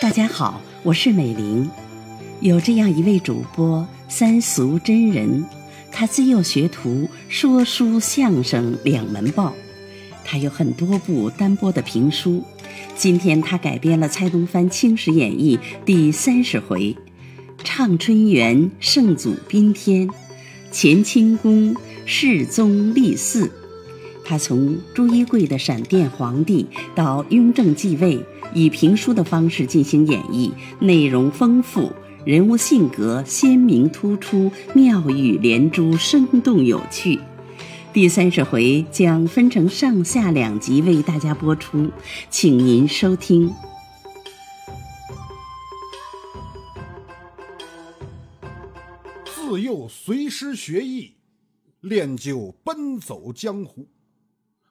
大家好，我是美玲。有这样一位主播三俗真人，他自幼学徒说书相声两门报，他有很多部单播的评书。今天他改编了蔡东藩《清史演义》第三十回，唱春园圣祖宾天，乾清宫世宗立嗣。他从朱一贵的闪电皇帝到雍正继位，以评书的方式进行演绎，内容丰富，人物性格鲜明突出，妙语连珠，生动有趣。第三十回将分成上下两集为大家播出，请您收听。自幼随师学艺，练就奔走江湖。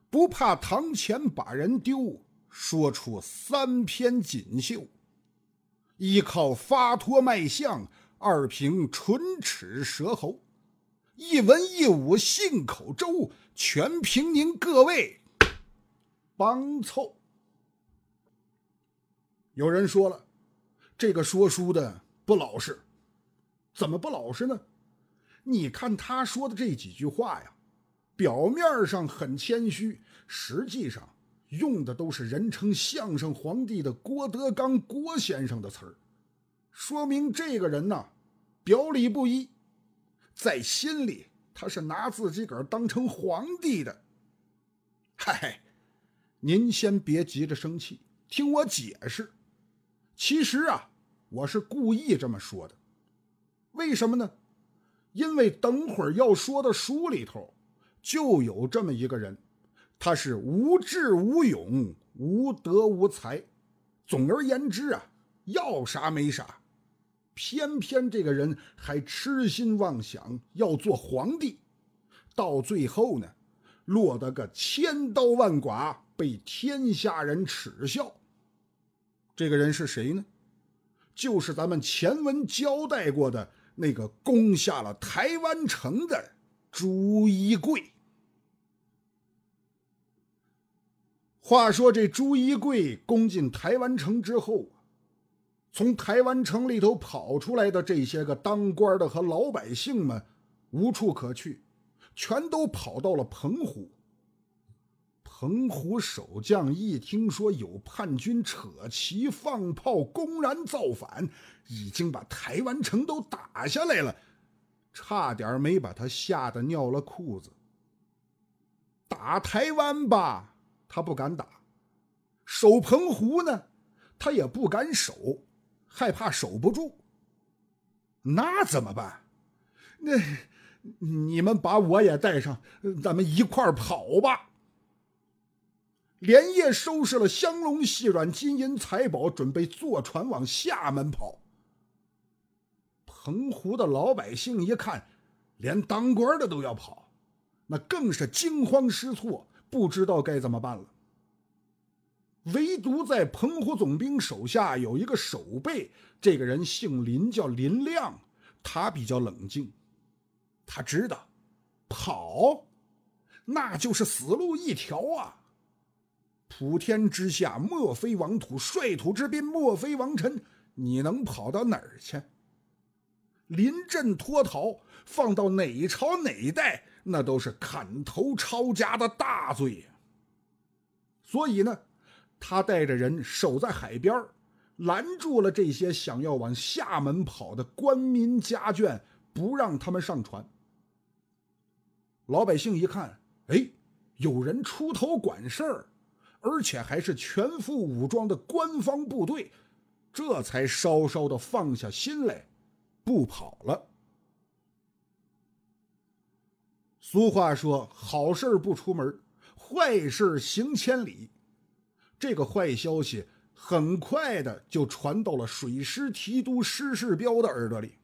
不怕堂前把人丢，说出三篇锦绣。一靠发脱卖相，二凭唇齿舌喉，一文一武信口周，全凭您各位帮凑。有人说了，这个说书的不老实，怎么不老实呢？你看他说的这几句话呀。表面上很谦虚，实际上用的都是人称相声皇帝的郭德纲郭先生的词儿，说明这个人呐，表里不一，在心里他是拿自己个儿当成皇帝的。嗨，您先别急着生气，听我解释。其实啊，我是故意这么说的，为什么呢？因为等会儿要说的书里头。就有这么一个人，他是无智无勇、无德无才，总而言之啊，要啥没啥。偏偏这个人还痴心妄想要做皇帝，到最后呢，落得个千刀万剐，被天下人耻笑。这个人是谁呢？就是咱们前文交代过的那个攻下了台湾城的朱一贵。话说这朱一贵攻进台湾城之后啊，从台湾城里头跑出来的这些个当官的和老百姓们无处可去，全都跑到了澎湖。澎湖守将一听说有叛军扯旗放炮公然造反，已经把台湾城都打下来了，差点没把他吓得尿了裤子。打台湾吧。他不敢打，守澎湖呢，他也不敢守，害怕守不住。那怎么办？那你们把我也带上，咱们一块跑吧。连夜收拾了香笼细软金银财宝，准备坐船往厦门跑。澎湖的老百姓一看，连当官的都要跑，那更是惊慌失措。不知道该怎么办了。唯独在澎湖总兵手下有一个守备，这个人姓林，叫林亮，他比较冷静，他知道跑那就是死路一条啊。普天之下莫非王土，率土之滨莫非王臣，你能跑到哪儿去？临阵脱逃，放到哪朝哪代？那都是砍头抄家的大罪，所以呢，他带着人守在海边拦住了这些想要往厦门跑的官民家眷，不让他们上船。老百姓一看，哎，有人出头管事儿，而且还是全副武装的官方部队，这才稍稍的放下心来，不跑了。俗话说：“好事不出门，坏事行千里。”这个坏消息很快的就传到了水师提督施世标的耳朵里。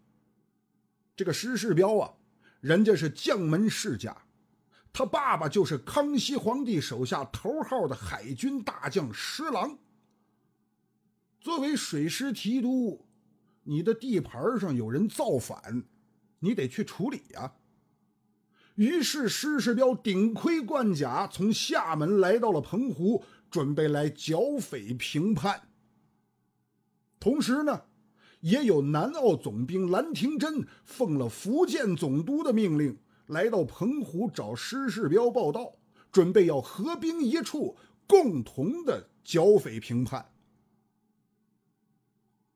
这个施世标啊，人家是将门世家，他爸爸就是康熙皇帝手下头号的海军大将施琅。作为水师提督，你的地盘上有人造反，你得去处理呀。于是施世标顶盔贯甲，从厦门来到了澎湖，准备来剿匪平叛。同时呢，也有南澳总兵兰廷珍奉了福建总督的命令，来到澎湖找施世标报道，准备要合兵一处，共同的剿匪平叛。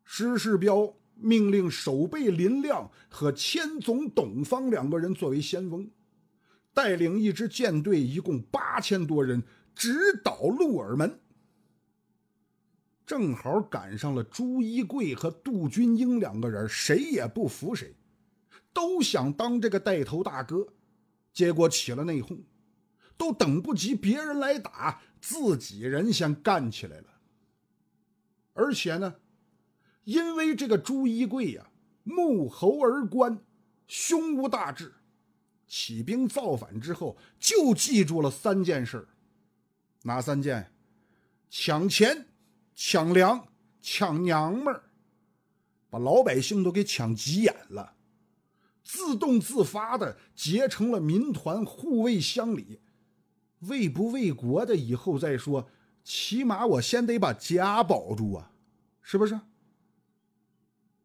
施世标命令守备林亮和千总董方两个人作为先锋，带领一支舰队，一共八千多人，直捣鹿耳门。正好赶上了朱一贵和杜君英两个人，谁也不服谁，都想当这个带头大哥，结果起了内讧，都等不及别人来打，自己人先干起来了。而且呢，因为这个朱一贵呀，目猴而观，胸无大志，起兵造反之后就记住了三件事哪三件？抢钱。抢粮、抢娘们儿，把老百姓都给抢急眼了，自动自发的结成了民团，护卫乡里。为不为国的以后再说，起码我先得把家保住啊，是不是？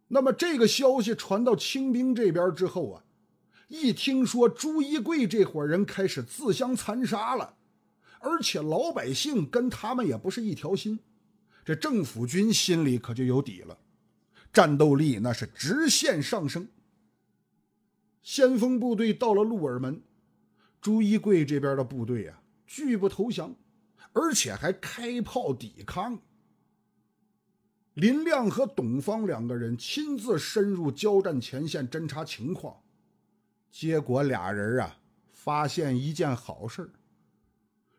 那么这个消息传到清兵这边之后啊，一听说朱一贵这伙人开始自相残杀了，而且老百姓跟他们也不是一条心。这政府军心里可就有底了，战斗力那是直线上升。先锋部队到了鹿耳门，朱一贵这边的部队啊，拒不投降，而且还开炮抵抗。林亮和董方两个人亲自深入交战前线侦察情况，结果俩人啊，发现一件好事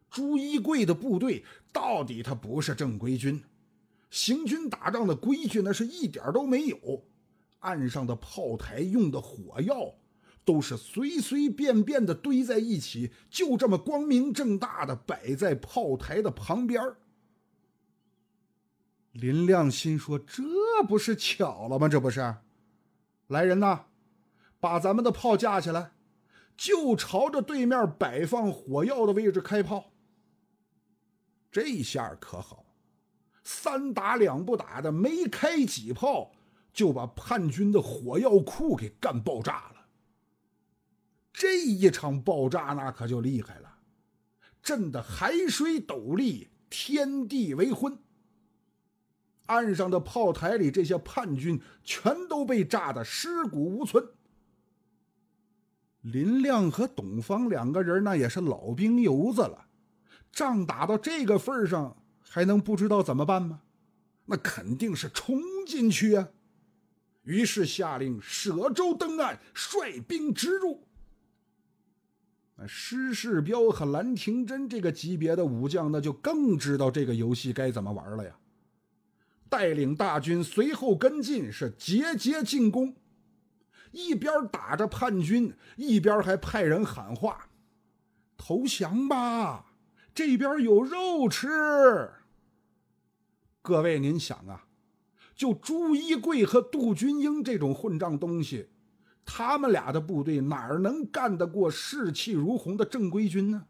朱一贵的部队到底他不是正规军。行军打仗的规矩那是一点都没有，岸上的炮台用的火药都是随随便便的堆在一起，就这么光明正大的摆在炮台的旁边。林亮心说：“这不是巧了吗？这不是，来人呐，把咱们的炮架起来，就朝着对面摆放火药的位置开炮。这下可好。”三打两不打的，没开几炮，就把叛军的火药库给干爆炸了。这一场爆炸那可就厉害了，震得海水斗笠，天地为昏。岸上的炮台里，这些叛军全都被炸得尸骨无存。林亮和董方两个人那也是老兵油子了，仗打到这个份上。还能不知道怎么办吗？那肯定是冲进去啊！于是下令舍舟登岸，率兵直入。施世标和兰廷珍这个级别的武将，那就更知道这个游戏该怎么玩了呀！带领大军随后跟进，是节节进攻，一边打着叛军，一边还派人喊话：“投降吧！”这边有肉吃。各位，您想啊，就朱一贵和杜君英这种混账东西，他们俩的部队哪能干得过士气如虹的正规军呢？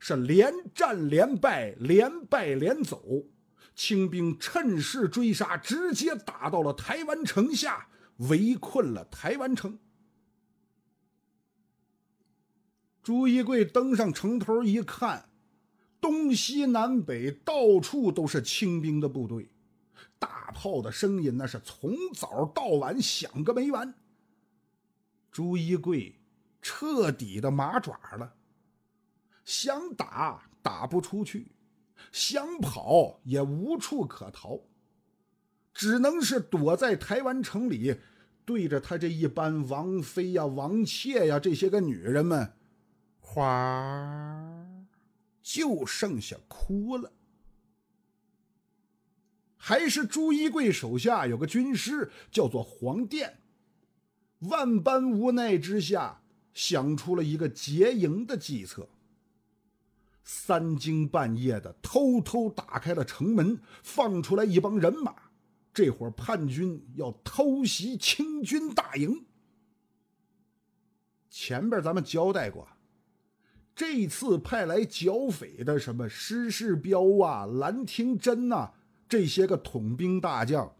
是连战连败，连败连走。清兵趁势追杀，直接打到了台湾城下，围困了台湾城。朱一贵登上城头一看。东西南北到处都是清兵的部队，大炮的声音那是从早到晚响个没完。朱一贵彻底的麻爪了，想打打不出去，想跑也无处可逃，只能是躲在台湾城里，对着他这一班王妃呀、王妾呀这些个女人们，花。就剩下哭了。还是朱一贵手下有个军师叫做黄殿，万般无奈之下想出了一个劫营的计策。三更半夜的偷偷打开了城门，放出来一帮人马，这会儿叛军要偷袭清军大营。前边咱们交代过，这次派来剿匪的什么施世彪啊、兰亭真呐，这些个统兵大将，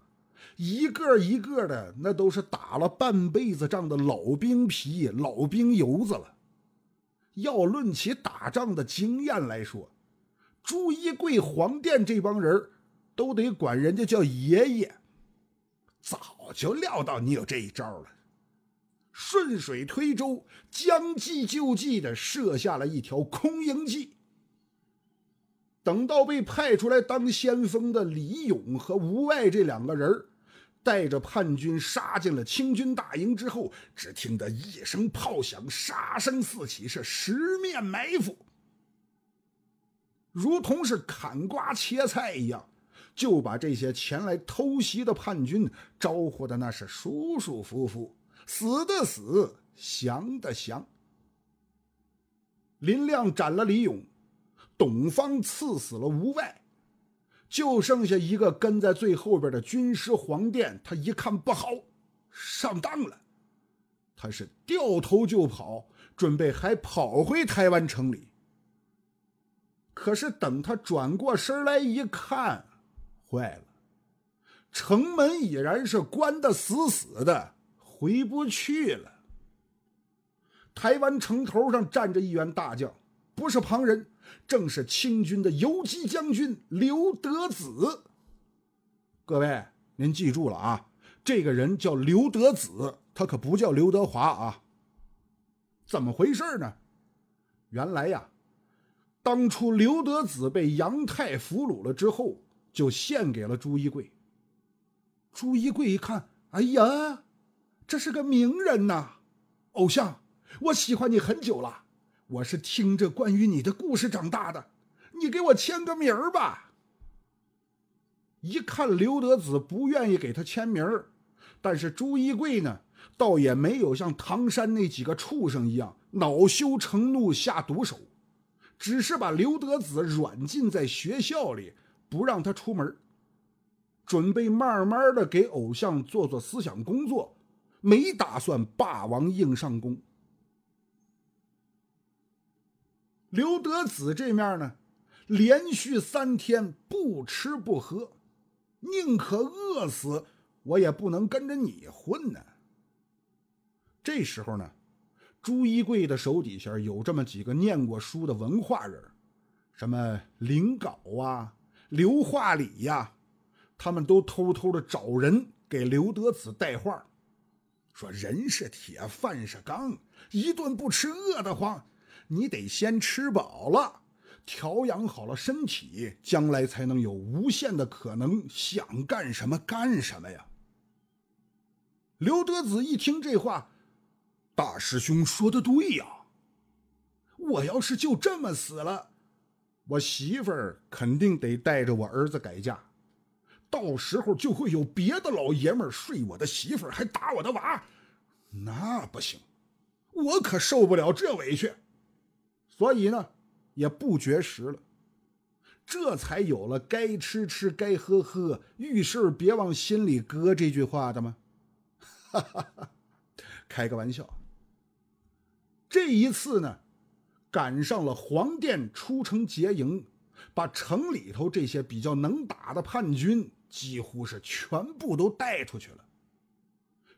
一个一个的那都是打了半辈子仗的老兵皮、老兵油子了。要论起打仗的经验来说，朱一贵、黄殿这帮人都得管人家叫爷爷。早就料到你有这一招了。顺水推舟，将计就计的设下了一条空营计。等到被派出来当先锋的李勇和吴外这两个人带着叛军杀进了清军大营之后，只听得一声炮响，杀声四起，是十面埋伏，如同是砍瓜切菜一样，就把这些前来偷袭的叛军招呼的那是舒舒服服。死的死，降的降。林亮斩了李勇，董方刺死了吴外，就剩下一个跟在最后边的军师黄殿。他一看不好，上当了，他是掉头就跑，准备还跑回台湾城里。可是等他转过身来一看，坏了，城门已然是关得死死的。回不去了。台湾城头上站着一员大将，不是旁人，正是清军的游击将军刘德子。各位，您记住了啊，这个人叫刘德子，他可不叫刘德华啊。怎么回事呢？原来呀，当初刘德子被杨泰俘虏了之后，就献给了朱一贵。朱一贵一看，哎呀！这是个名人呐，偶像，我喜欢你很久了，我是听着关于你的故事长大的，你给我签个名儿吧。一看刘德子不愿意给他签名儿，但是朱一贵呢，倒也没有像唐山那几个畜生一样恼羞成怒下毒手，只是把刘德子软禁在学校里，不让他出门，准备慢慢的给偶像做做思想工作。没打算霸王硬上弓。刘德子这面呢，连续三天不吃不喝，宁可饿死，我也不能跟着你混呢。这时候呢，朱一贵的手底下有这么几个念过书的文化人，什么林镐啊、刘化礼呀，他们都偷偷的找人给刘德子带话。说人是铁，饭是钢，一顿不吃饿得慌。你得先吃饱了，调养好了身体，将来才能有无限的可能，想干什么干什么呀。刘德子一听这话，大师兄说的对呀。我要是就这么死了，我媳妇儿肯定得带着我儿子改嫁。到时候就会有别的老爷们睡我的媳妇儿，还打我的娃，那不行，我可受不了这委屈。所以呢，也不绝食了，这才有了“该吃吃，该喝喝，遇事别往心里搁”这句话的吗？哈哈哈，开个玩笑。这一次呢，赶上了黄殿出城劫营，把城里头这些比较能打的叛军。几乎是全部都带出去了。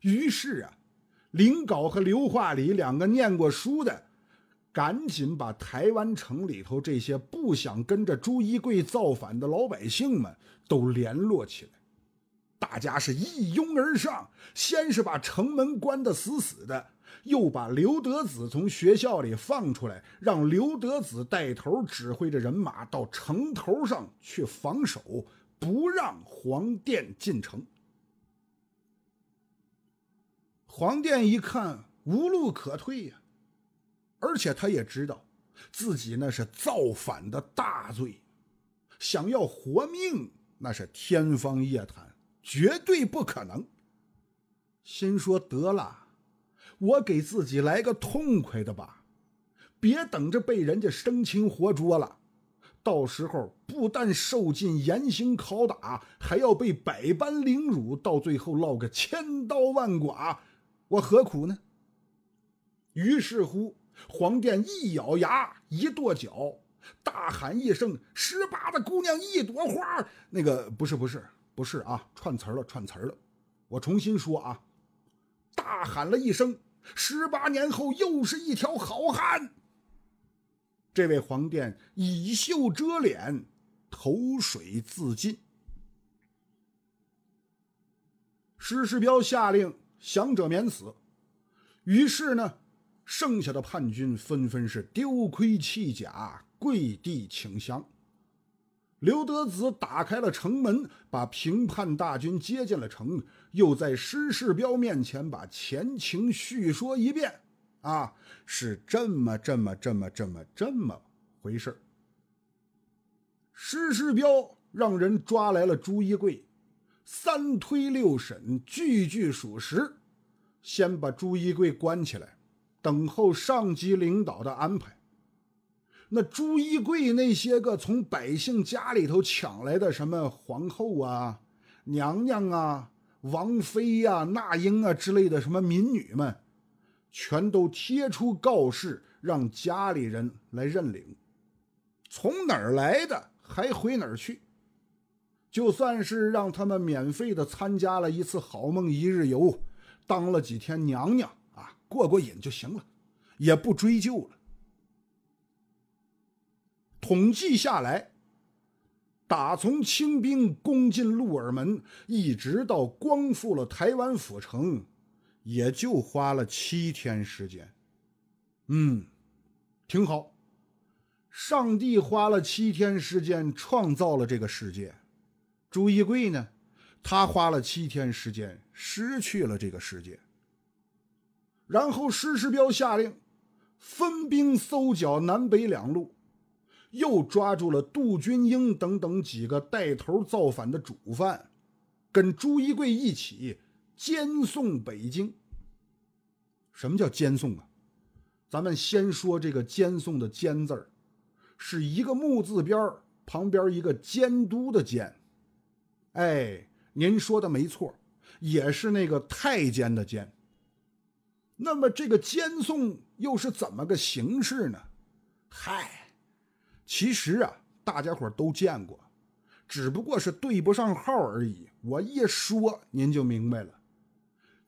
于是啊，林镐和刘化礼两个念过书的，赶紧把台湾城里头这些不想跟着朱一贵造反的老百姓们都联络起来。大家是一拥而上，先是把城门关得死死的，又把刘德子从学校里放出来，让刘德子带头指挥着人马到城头上去防守。不让黄殿进城。黄殿一看无路可退呀，而且他也知道自己那是造反的大罪，想要活命那是天方夜谭，绝对不可能。心说得了，我给自己来个痛快的吧，别等着被人家生擒活捉了。到时候不但受尽严刑拷打，还要被百般凌辱，到最后落个千刀万剐，我何苦呢？于是乎，黄殿一咬牙，一跺脚，大喊一声：“十八的姑娘一朵花！”那个不是不是不是啊，串词了串词了。我重新说啊，大喊了一声：“十八年后又是一条好汉！”这位黄殿以袖遮脸，投水自尽。施世标下令，降者免死。于是呢，剩下的叛军纷纷是丢盔弃甲，跪地请降。刘德子打开了城门，把平叛大军接进了城，又在施世标面前把前情叙说一遍。啊，是这么这么这么这么这么回事施世标让人抓来了朱一贵，三推六审，句句属实。先把朱一贵关起来，等候上级领导的安排。那朱一贵那些个从百姓家里头抢来的什么皇后啊、娘娘啊、王妃呀、那英啊之类的什么民女们，全都贴出告示，让家里人来认领。从哪儿来的，还回哪儿去。就算是让他们免费的参加了一次好梦一日游。当了几天娘娘，过过瘾就行了，也不追究了。统计下来，打从清兵攻进鹿耳门，一直到光复了台湾府城，也就花了七天时间。嗯，挺好。上帝花了七天时间创造了这个世界，朱一贵呢？他花了七天时间失去了这个世界，然后施世标下令分兵搜剿南北两路，又抓住了杜君英等等几个带头造反的主犯，跟朱一贵一起监送北京。什么叫监送啊？咱们先说这个监送的“监”字儿，是一个木字边旁边一个监督的“监”，哎。您说的没错，也是那个太监的监。那么这个监送又是怎么个形式呢？嗨，其实啊，大家伙都见过，只不过是对不上号而已。我一说您就明白了，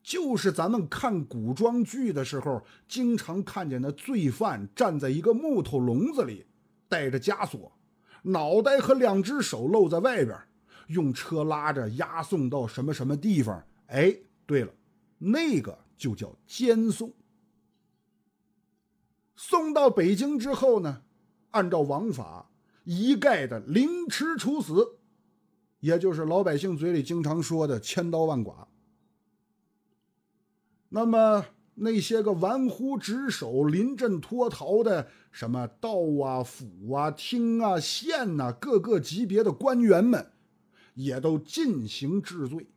就是咱们看古装剧的时候，经常看见那罪犯站在一个木头笼子里，带着枷锁，脑袋和两只手露在外边。用车拉着押送到什么什么地方？哎，对了，那个就叫监送。送到北京之后呢，按照王法一概的凌迟处死，也就是老百姓嘴里经常说的千刀万剐。那么那些个玩忽职守、临阵脱逃的什么道啊、府啊、厅啊、县呐，各个级别的官员们。也都进行治罪。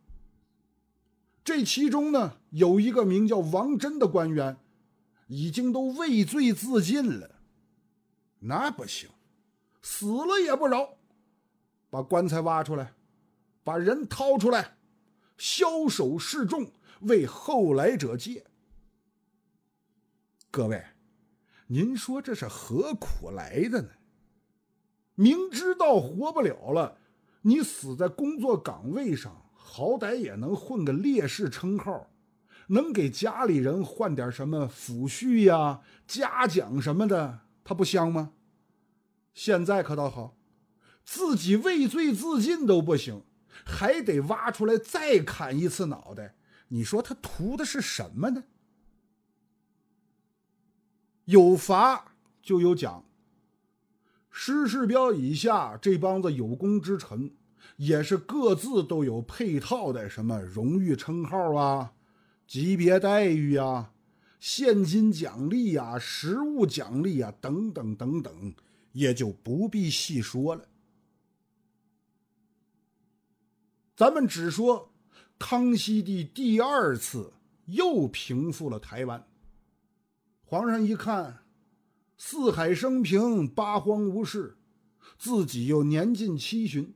这其中呢，有一个名叫王真的官员，已经都畏罪自尽了。那不行，死了也不饶，把棺材挖出来，把人掏出来，枭首示众，为后来者戒。各位，您说这是何苦来的呢？明知道活不了了。你死在工作岗位上，好歹也能混个烈士称号，能给家里人换点什么抚恤呀、嘉奖什么的，他不香吗？现在可倒好，自己畏罪自尽都不行，还得挖出来再砍一次脑袋。你说他图的是什么呢？有罚就有奖。施世标以下这帮子有功之臣，也是各自都有配套的什么荣誉称号啊、级别待遇啊、现金奖励啊、实物奖励啊等等等等，也就不必细说了。咱们只说康熙帝第二次又平复了台湾，皇上一看。四海升平，八荒无事，自己又年近七旬，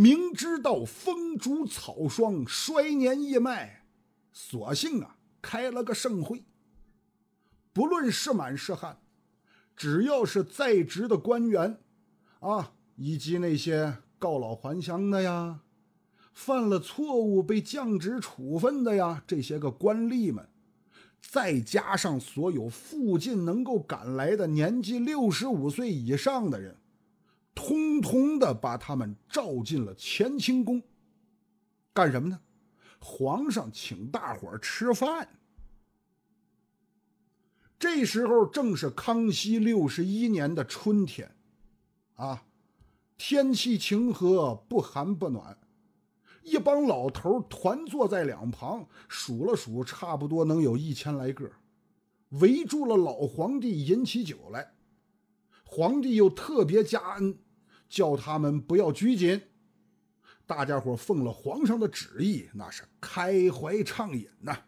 明知道风烛草霜，衰年易迈，索性啊开了个盛会，不论是满是汉，只要是在职的官员，啊，以及那些告老还乡的呀，犯了错误被降职处分的呀，这些个官吏们，再加上所有附近能够赶来的年纪六十五岁以上的人，通通的把他们召进了乾清宫。干什么呢？皇上请大伙儿吃饭。这时候正是康熙六十一年的春天，啊，天气晴和，不寒不暖。一帮老头团坐在两旁，数了数，差不多能有一千来个，围住了老皇帝饮起酒来。皇帝又特别加恩，叫他们不要拘谨。大家伙奉了皇上的旨意，那是开怀畅饮呐。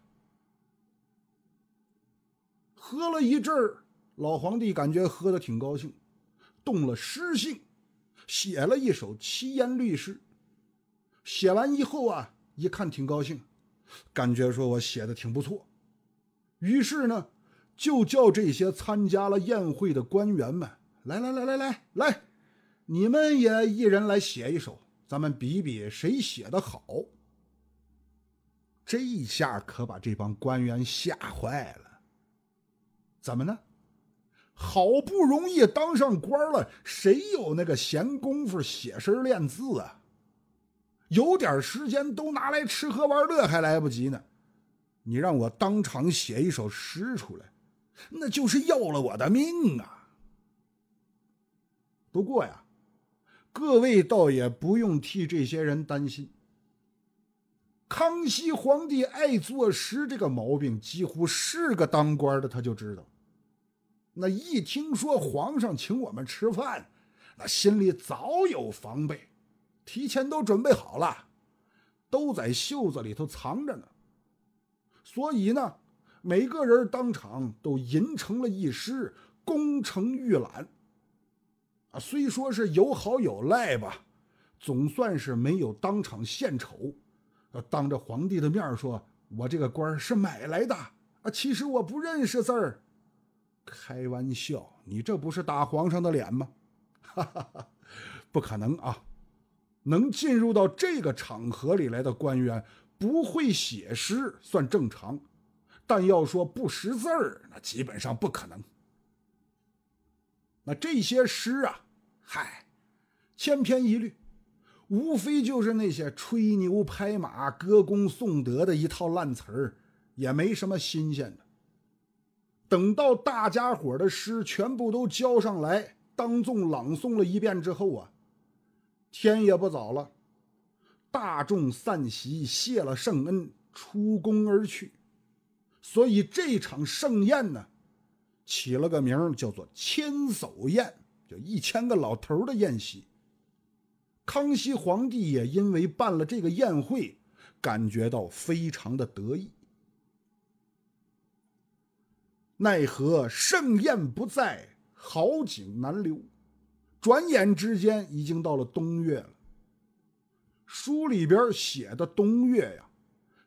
喝了一阵儿，老皇帝感觉喝的挺高兴，动了诗兴，写了一首七言律诗。写完以后啊，一看挺高兴，感觉说我写的挺不错。于是呢，就叫这些参加了宴会的官员们来来来来来来，你们也一人来写一首，咱们比比谁写的好。这一下可把这帮官员吓坏了。怎么呢？好不容易当上官了，谁有那个闲工夫写诗练字啊？有点时间都拿来吃喝玩乐还来不及呢。你让我当场写一首诗出来，那就是要了我的命啊！不过呀，各位倒也不用替这些人担心。康熙皇帝爱作诗这个毛病，几乎是个当官的他就知道。那一听说皇上请我们吃饭，那心里早有防备，提前都准备好了，都在袖子里头藏着呢。所以呢，每个人当场都吟成了一诗，功成玉览。啊，虽说是有好有赖吧，总算是没有当场献丑，当着皇帝的面说：“我这个官是买来的啊，其实我不认识字儿。”开玩笑，你这不是打皇上的脸吗？哈哈哈，不可能啊！能进入到这个场合里来的官员，不会写诗算正常，但要说不识字儿，那基本上不可能。那这些诗啊，嗨，千篇一律，无非就是那些吹牛拍马、歌功颂德的一套烂词儿，也没什么新鲜的。等到大家伙的诗全部都交上来，当众朗诵了一遍之后啊，天也不早了，大众散席，谢了圣恩，出宫而去。所以这场盛宴呢，起了个名叫做“千叟宴”，就一千个老头的宴席。康熙皇帝也因为办了这个宴会，感觉到非常的得意。奈何盛宴不在，好景难留。转眼之间，已经到了冬月了。书里边写的冬月呀，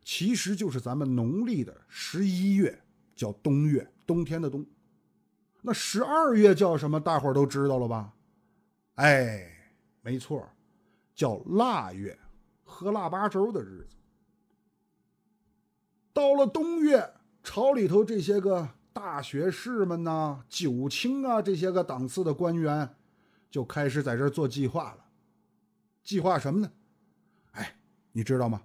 其实就是咱们农历的十一月，叫冬月，冬天的冬。那十二月叫什么？大伙都知道了吧？哎，没错，叫腊月，喝腊八粥的日子。到了冬月，朝里头这些个。大学士们呐，九卿啊，这些个档次的官员，就开始在这做计划了。计划什么呢？哎，你知道吗？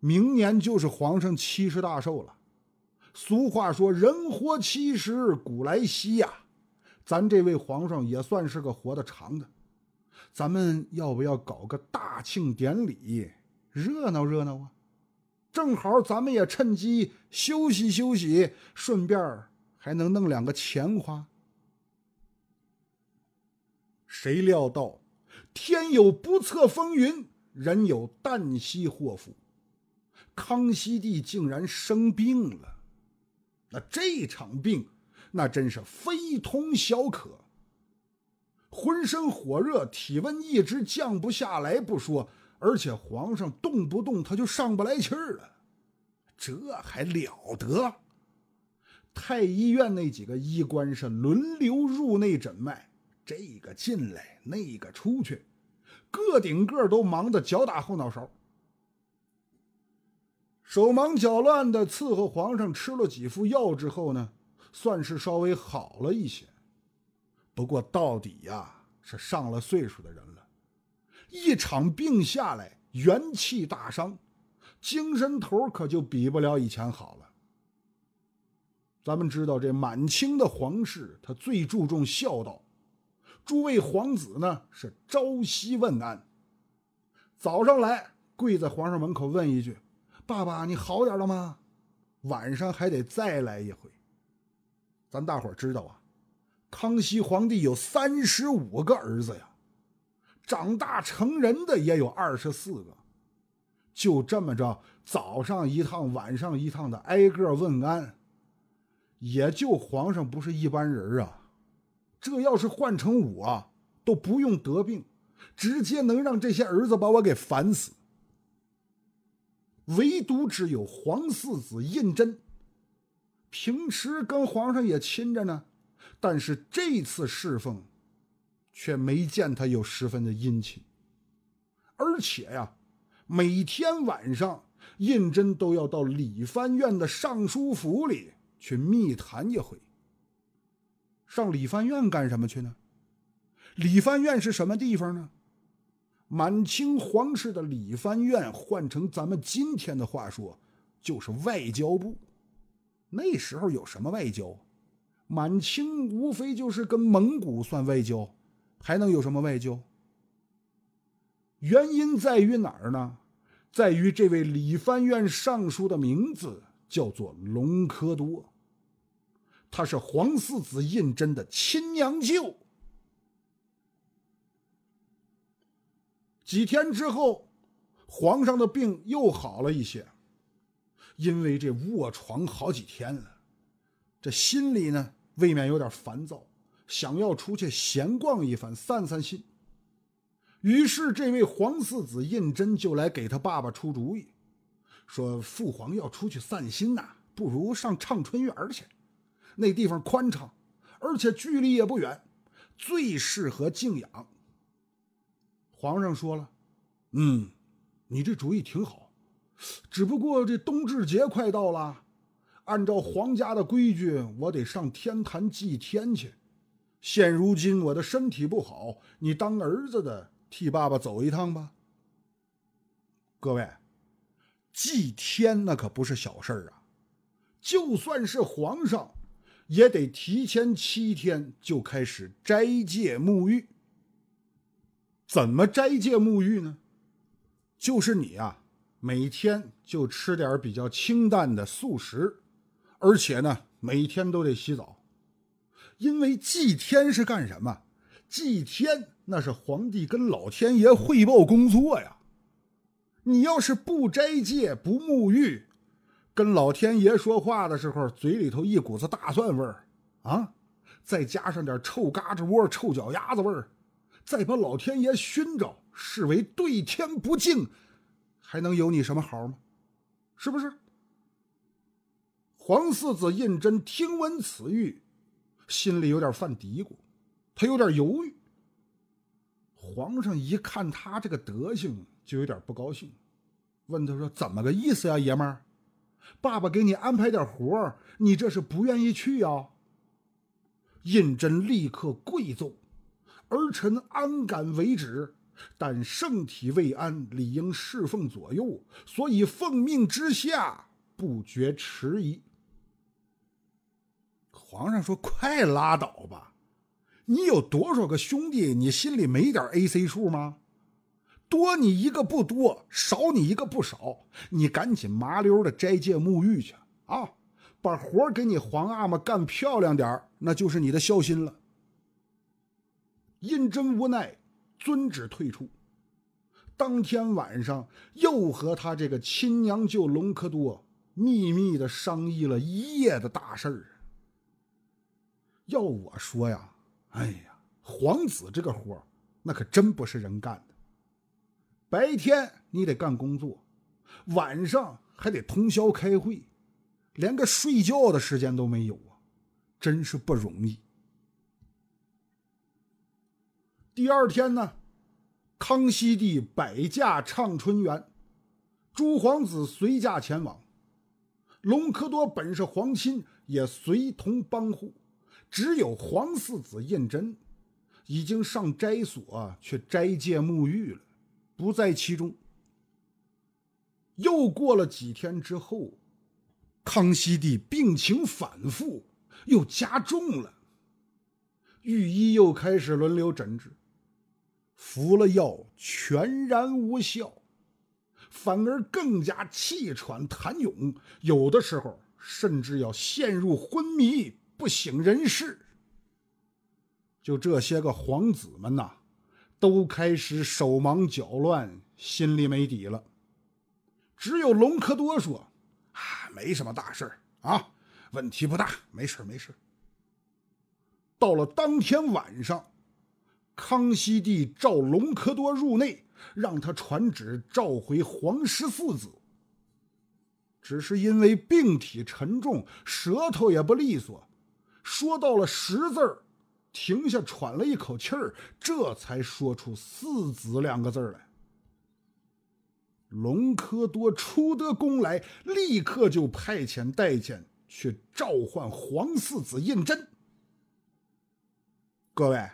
明年就是皇上七十大寿了。俗话说“人活七十古来稀”呀，咱这位皇上也算是个活得长的。咱们要不要搞个大庆典礼，热闹热闹啊？正好咱们也趁机休息休息，顺便。还能弄两个钱花？谁料到天有不测风云，人有旦夕祸福。康熙帝竟然生病了，那这场病那真是非同小可。浑身火热，体温一直降不下来不说，而且皇上动不动他就上不来气儿了，这还了得？太医院那几个医官是轮流入内诊脉，这个进来，那个出去，个顶个都忙得脚打后脑勺，手忙脚乱的伺候皇上吃了几副药之后呢，算是稍微好了一些。不过到底呀，是上了岁数的人了，一场病下来，元气大伤。精神头可就比不了以前好了。咱们知道，这满清的皇室他最注重孝道，诸位皇子呢是朝夕问安。早上来跪在皇上门口问一句：“爸爸，你好点了吗？”晚上还得再来一回。咱大伙知道啊，康熙皇帝有三十五个儿子呀，长大成人的也有二十四个。就这么着，早上一趟，晚上一趟的挨个问安，也就皇上不是一般人啊！这要是换成我，都不用得病，直接能让这些儿子把我给烦死。唯独只有皇四子胤禛，平时跟皇上也亲着呢，但是这次侍奉，却没见他有十分的殷勤，而且呀。每天晚上，胤禛都要到理藩院的尚书府里去密谈一回。上理藩院干什么去呢？理藩院是什么地方呢？满清皇室的理藩院，换成咱们今天的话说，就是外交部。那时候有什么外交？满清无非就是跟蒙古算外交，还能有什么外交？原因在于哪儿呢？在于这位理藩院尚书的名字叫做隆科多，他是皇四子胤禛的亲娘舅。几天之后，皇上的病又好了一些，因为这卧床好几天了，这心里呢未免有点烦躁，想要出去闲逛一番，散散心。于是，这位皇四子胤禛就来给他爸爸出主意，说：“父皇要出去散心呐，不如上畅春园去，那地方宽敞，而且距离也不远，最适合静养。”皇上说了：“嗯，你这主意挺好，只不过这冬至节快到了，按照皇家的规矩，我得上天坛祭天去。现如今我的身体不好，你当儿子的。”替爸爸走一趟吧。各位，祭天那可不是小事儿啊！就算是皇上，也得提前七天就开始斋戒沐浴。怎么斋戒沐浴呢？就是你啊，每天就吃点比较清淡的素食，而且呢，每天都得洗澡。因为祭天是干什么？祭天。那是皇帝跟老天爷汇报工作呀。你要是不斋戒不沐浴，跟老天爷说话的时候，嘴里头一股子大蒜味儿啊，再加上点臭嘎吱窝、臭脚丫子味儿，再把老天爷熏着，视为对天不敬，还能有你什么好吗？是不是？皇四子胤禛听闻此谕，心里有点犯嘀咕，他有点犹豫。皇上一看他这个德行，就有点不高兴，问他说：“怎么个意思呀，爷们儿？爸爸给你安排点活你这是不愿意去呀？”胤禛立刻跪奏：“儿臣安敢为止，但圣体未安，理应侍奉左右，所以奉命之下，不觉迟疑。”皇上说：“快拉倒吧。”你有多少个兄弟？你心里没点 A C 数吗？多你一个不多，少你一个不少。你赶紧麻溜的斋戒沐浴去啊！把活给你皇阿玛干漂亮点那就是你的孝心了。胤禛无奈，遵旨退出。当天晚上，又和他这个亲娘舅隆科多秘密的商议了一夜的大事儿。要我说呀。哎呀，皇子这个活那可真不是人干的。白天你得干工作，晚上还得通宵开会，连个睡觉的时间都没有啊。真是不容易。第二天呢，康熙帝摆驾畅春园，诸皇子随驾前往。隆科多本是皇亲，也随同帮护，只有皇四子胤禛已经上斋所去斋戒沐浴了，不在其中。又过了几天之后，康熙帝病情反复，又加重了。御医又开始轮流诊治，服了药全然无效。反而更加气喘痰涌，有的时候甚至要陷入昏迷，不省人事。就这些个皇子们呐，都开始手忙脚乱，心里没底了。只有隆科多说：“啊，没什么大事啊，问题不大，没事没事。”到了当天晚上，康熙帝召隆科多入内。让他传旨召回皇室父子。只是因为病体沉重，舌头也不利索，说到了十字儿，停下喘了一口气儿，这才说出“四子”两个字来。隆科多出得宫来，立刻就派遣太监去召唤皇四子胤禛。各位。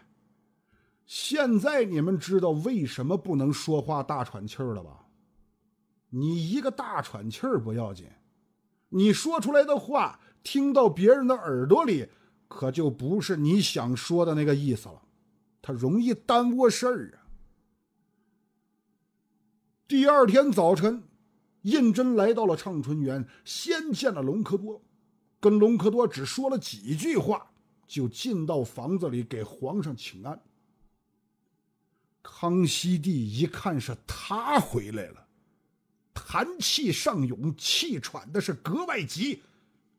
现在你们知道为什么不能说话大喘气儿了吧？你一个大喘气儿不要紧，你说出来的话听到别人的耳朵里，可就不是你想说的那个意思了，它容易耽误事儿啊。第二天早晨，胤禛来到了畅春园，先见了隆科多，跟隆科多只说了几句话，就进到房子里给皇上请安。康熙帝一看是他回来了，痰气上涌，气喘的是格外急，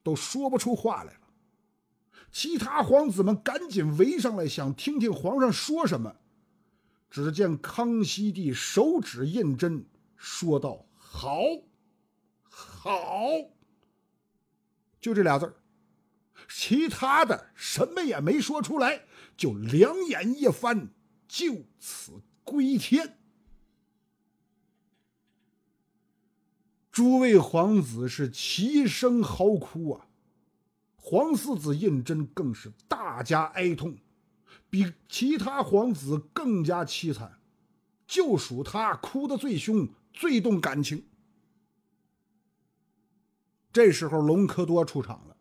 都说不出话来了。其他皇子们赶紧围上来，想听听皇上说什么。只见康熙帝手指胤禛，说道：“好，好。”就这俩字儿，其他的什么也没说出来，就两眼一翻。就此归天，诸位皇子是齐声嚎哭啊！皇四子胤禛更是大加哀痛，比其他皇子更加凄惨，就属他哭得最凶、最动感情。这时候，隆科多出场了，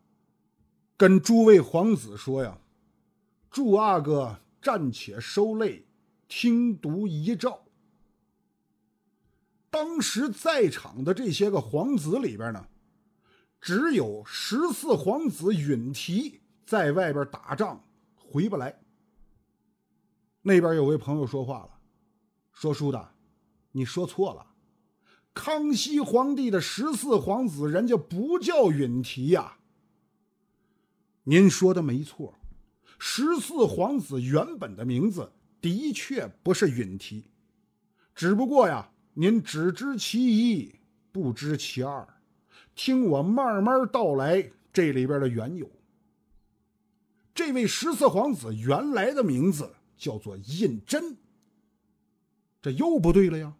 跟诸位皇子说呀：“祝阿哥。”暂且收泪，听读遗诏。当时在场的这些个皇子里边呢，只有十四皇子允提在外边打仗回不来。那边有位朋友说话了，说：“书的，你说错了，康熙皇帝的十四皇子人家不叫允提呀。您说的没错。”十四皇子原本的名字的确不是允提，只不过呀，您只知其一，不知其二。听我慢慢道来这里边的缘由。这位十四皇子原来的名字叫做胤禛，这又不对了呀。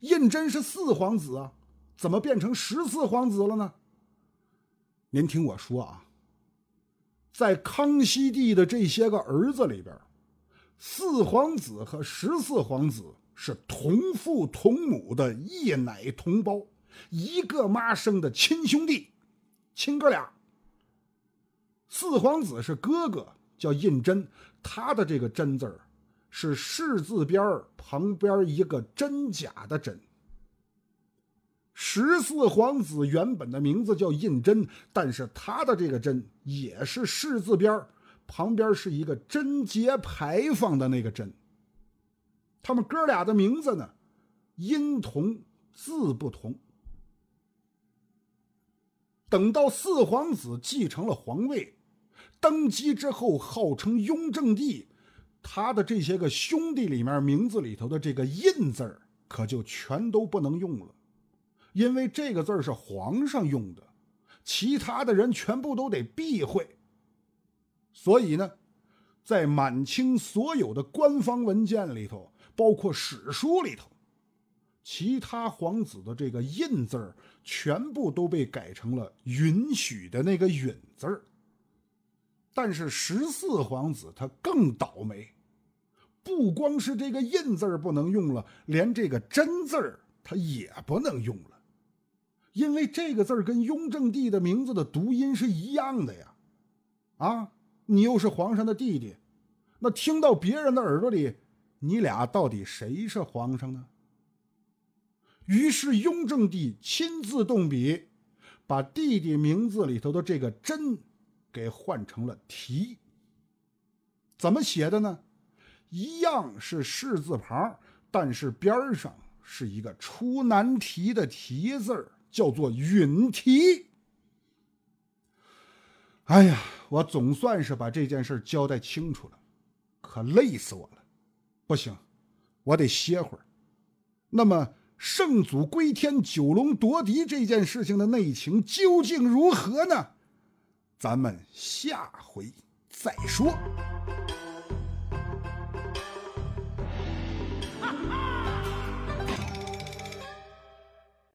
胤禛是四皇子啊，怎么变成十四皇子了呢？您听我说啊。在康熙帝的这些个儿子里边，四皇子和十四皇子是同父同母的一奶同胞，一个妈生的亲兄弟，亲哥俩。四皇子是哥哥，叫胤禛，他的这个“真”字儿是士字边旁边一个真假的“真”。十四皇子原本的名字叫胤禛，但是他的这个“禛”也是士字边旁边是一个贞节牌坊的那个“贞”。他们哥俩的名字呢，音同字不同。等到四皇子继承了皇位，登基之后，号称雍正帝，他的这些个兄弟里面名字里头的这个“胤”字可就全都不能用了。因为这个字是皇上用的，其他的人全部都得避讳。所以呢，在满清所有的官方文件里头，包括史书里头，其他皇子的这个印字，全部都被改成了允许的那个允字儿。但是十四皇子他更倒霉，不光是这个印字不能用了，连这个真字他也不能用了，因为这个字儿跟雍正帝的名字的读音是一样的呀。啊，你又是皇上的弟弟，那听到别人的耳朵里，你俩到底谁是皇上呢？于是雍正帝亲自动笔，把弟弟名字里头的这个“真”给换成了“提”。怎么写的呢？一样是士字旁，但是边上是一个出难题的“题”字叫做“允提”。哎呀，我总算是把这件事交代清楚了，可累死我了。不行，我得歇会儿。那么，圣祖归天、九龙夺嫡这件事情的内情究竟如何呢？咱们下回再说。